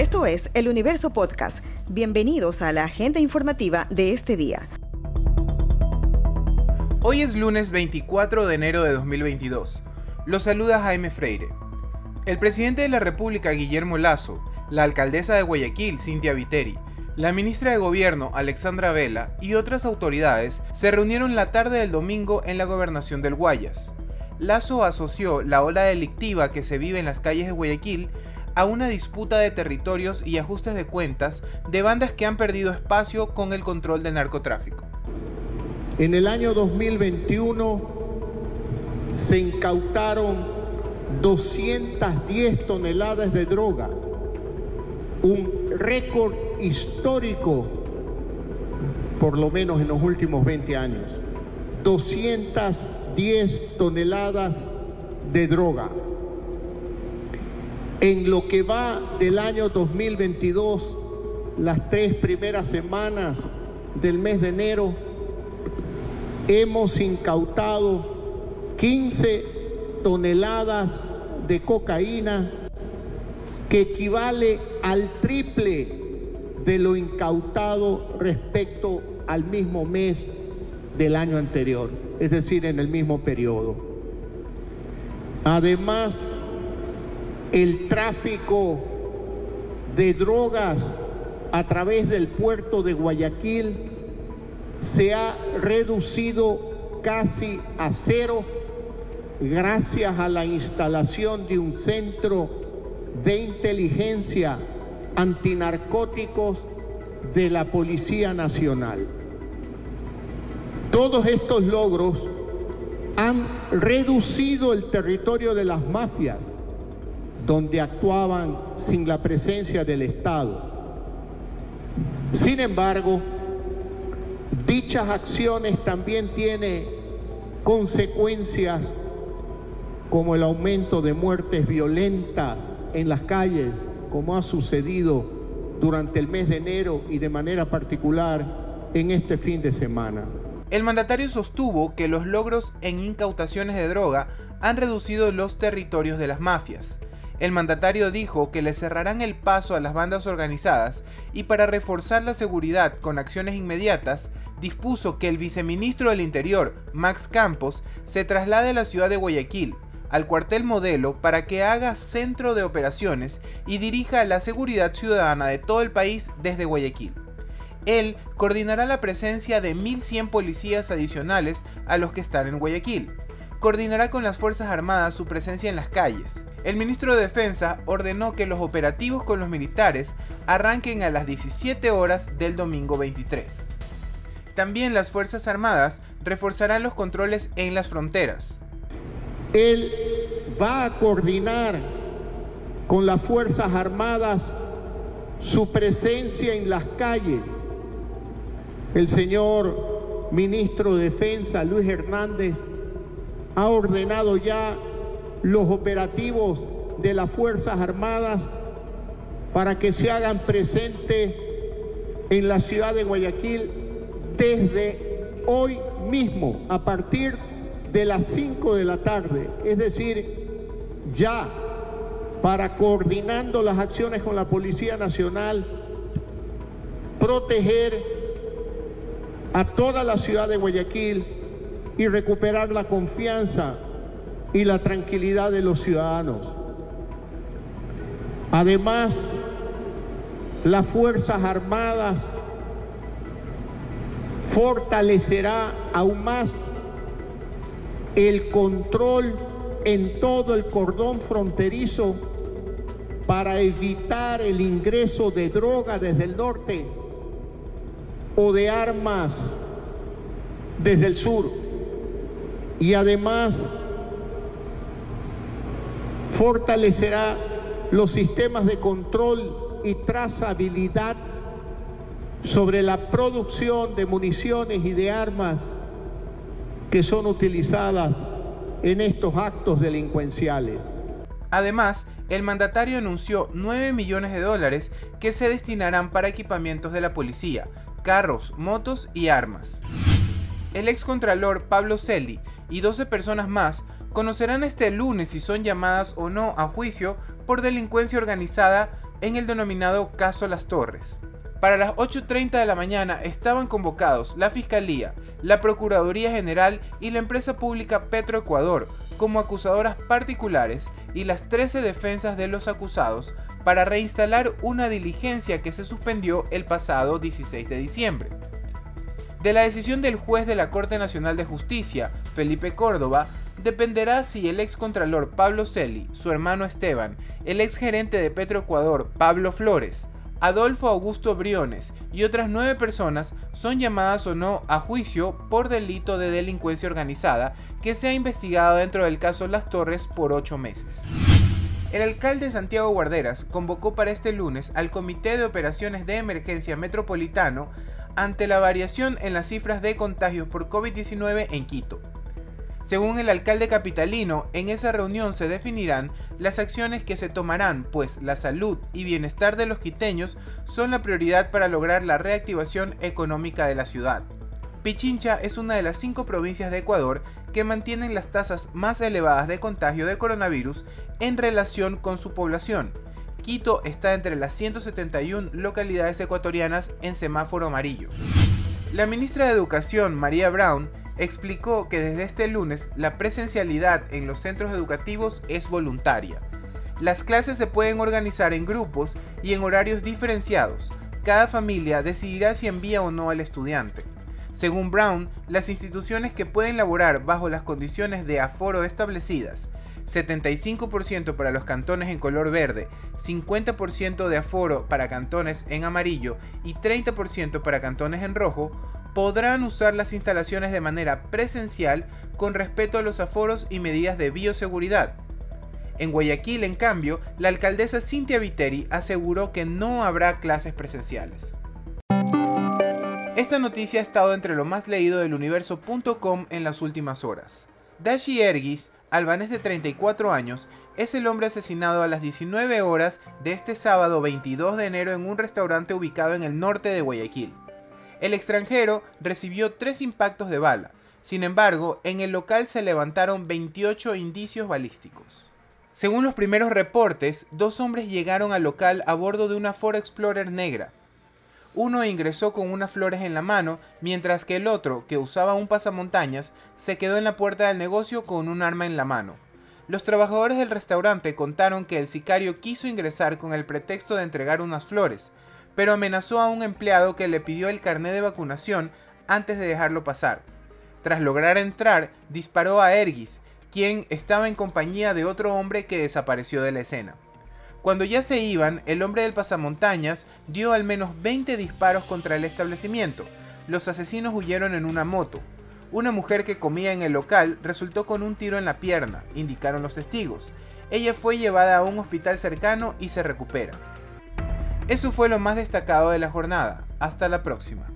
Esto es El Universo Podcast. Bienvenidos a la agenda informativa de este día. Hoy es lunes 24 de enero de 2022. Los saluda Jaime Freire. El presidente de la República, Guillermo Lazo, la alcaldesa de Guayaquil, Cintia Viteri, la ministra de Gobierno, Alexandra Vela, y otras autoridades se reunieron la tarde del domingo en la gobernación del Guayas. Lazo asoció la ola delictiva que se vive en las calles de Guayaquil a una disputa de territorios y ajustes de cuentas de bandas que han perdido espacio con el control del narcotráfico. En el año 2021 se incautaron 210 toneladas de droga, un récord histórico, por lo menos en los últimos 20 años. 210 toneladas de droga. En lo que va del año 2022, las tres primeras semanas del mes de enero, hemos incautado 15 toneladas de cocaína, que equivale al triple de lo incautado respecto al mismo mes del año anterior, es decir, en el mismo periodo. Además, el tráfico de drogas a través del puerto de Guayaquil se ha reducido casi a cero gracias a la instalación de un centro de inteligencia antinarcóticos de la Policía Nacional. Todos estos logros han reducido el territorio de las mafias donde actuaban sin la presencia del Estado. Sin embargo, dichas acciones también tienen consecuencias como el aumento de muertes violentas en las calles, como ha sucedido durante el mes de enero y de manera particular en este fin de semana. El mandatario sostuvo que los logros en incautaciones de droga han reducido los territorios de las mafias. El mandatario dijo que le cerrarán el paso a las bandas organizadas y para reforzar la seguridad con acciones inmediatas, dispuso que el viceministro del Interior, Max Campos, se traslade a la ciudad de Guayaquil al cuartel modelo para que haga centro de operaciones y dirija la seguridad ciudadana de todo el país desde Guayaquil. Él coordinará la presencia de 1.100 policías adicionales a los que están en Guayaquil. Coordinará con las Fuerzas Armadas su presencia en las calles. El ministro de Defensa ordenó que los operativos con los militares arranquen a las 17 horas del domingo 23. También las Fuerzas Armadas reforzarán los controles en las fronteras. Él va a coordinar con las Fuerzas Armadas su presencia en las calles. El señor ministro de Defensa, Luis Hernández, ha ordenado ya los operativos de las Fuerzas Armadas para que se hagan presente en la ciudad de Guayaquil desde hoy mismo, a partir de las 5 de la tarde, es decir, ya para coordinando las acciones con la Policía Nacional, proteger a toda la ciudad de Guayaquil y recuperar la confianza y la tranquilidad de los ciudadanos. Además, las Fuerzas Armadas fortalecerá aún más el control en todo el cordón fronterizo para evitar el ingreso de droga desde el norte o de armas desde el sur. Y además fortalecerá los sistemas de control y trazabilidad sobre la producción de municiones y de armas que son utilizadas en estos actos delincuenciales. Además, el mandatario anunció 9 millones de dólares que se destinarán para equipamientos de la policía, carros, motos y armas. El excontralor Pablo Celi y 12 personas más conocerán este lunes si son llamadas o no a juicio por delincuencia organizada en el denominado caso Las Torres. Para las 8.30 de la mañana estaban convocados la Fiscalía, la Procuraduría General y la empresa pública Petroecuador como acusadoras particulares y las 13 defensas de los acusados para reinstalar una diligencia que se suspendió el pasado 16 de diciembre. De la decisión del juez de la Corte Nacional de Justicia, Felipe Córdoba, dependerá si el ex contralor Pablo Celi, su hermano Esteban, el ex gerente de Petroecuador Pablo Flores, Adolfo Augusto Briones y otras nueve personas son llamadas o no a juicio por delito de delincuencia organizada que se ha investigado dentro del caso Las Torres por ocho meses. El alcalde Santiago Guarderas convocó para este lunes al Comité de Operaciones de Emergencia Metropolitano ante la variación en las cifras de contagios por COVID-19 en Quito. Según el alcalde capitalino, en esa reunión se definirán las acciones que se tomarán, pues la salud y bienestar de los quiteños son la prioridad para lograr la reactivación económica de la ciudad. Pichincha es una de las cinco provincias de Ecuador que mantienen las tasas más elevadas de contagio de coronavirus en relación con su población. Quito está entre las 171 localidades ecuatorianas en semáforo amarillo. La ministra de Educación, María Brown, explicó que desde este lunes la presencialidad en los centros educativos es voluntaria. Las clases se pueden organizar en grupos y en horarios diferenciados. Cada familia decidirá si envía o no al estudiante. Según Brown, las instituciones que pueden laborar bajo las condiciones de aforo establecidas, 75% para los cantones en color verde, 50% de aforo para cantones en amarillo y 30% para cantones en rojo, podrán usar las instalaciones de manera presencial con respeto a los aforos y medidas de bioseguridad. En Guayaquil, en cambio, la alcaldesa Cintia Viteri aseguró que no habrá clases presenciales. Esta noticia ha estado entre lo más leído del universo.com en las últimas horas. Dashi Ergis, albanés de 34 años, es el hombre asesinado a las 19 horas de este sábado 22 de enero en un restaurante ubicado en el norte de Guayaquil. El extranjero recibió tres impactos de bala. Sin embargo, en el local se levantaron 28 indicios balísticos. Según los primeros reportes, dos hombres llegaron al local a bordo de una Ford Explorer negra. Uno ingresó con unas flores en la mano, mientras que el otro, que usaba un pasamontañas, se quedó en la puerta del negocio con un arma en la mano. Los trabajadores del restaurante contaron que el sicario quiso ingresar con el pretexto de entregar unas flores, pero amenazó a un empleado que le pidió el carné de vacunación antes de dejarlo pasar. Tras lograr entrar, disparó a Ergis, quien estaba en compañía de otro hombre que desapareció de la escena. Cuando ya se iban, el hombre del pasamontañas dio al menos 20 disparos contra el establecimiento. Los asesinos huyeron en una moto. Una mujer que comía en el local resultó con un tiro en la pierna, indicaron los testigos. Ella fue llevada a un hospital cercano y se recupera. Eso fue lo más destacado de la jornada. Hasta la próxima.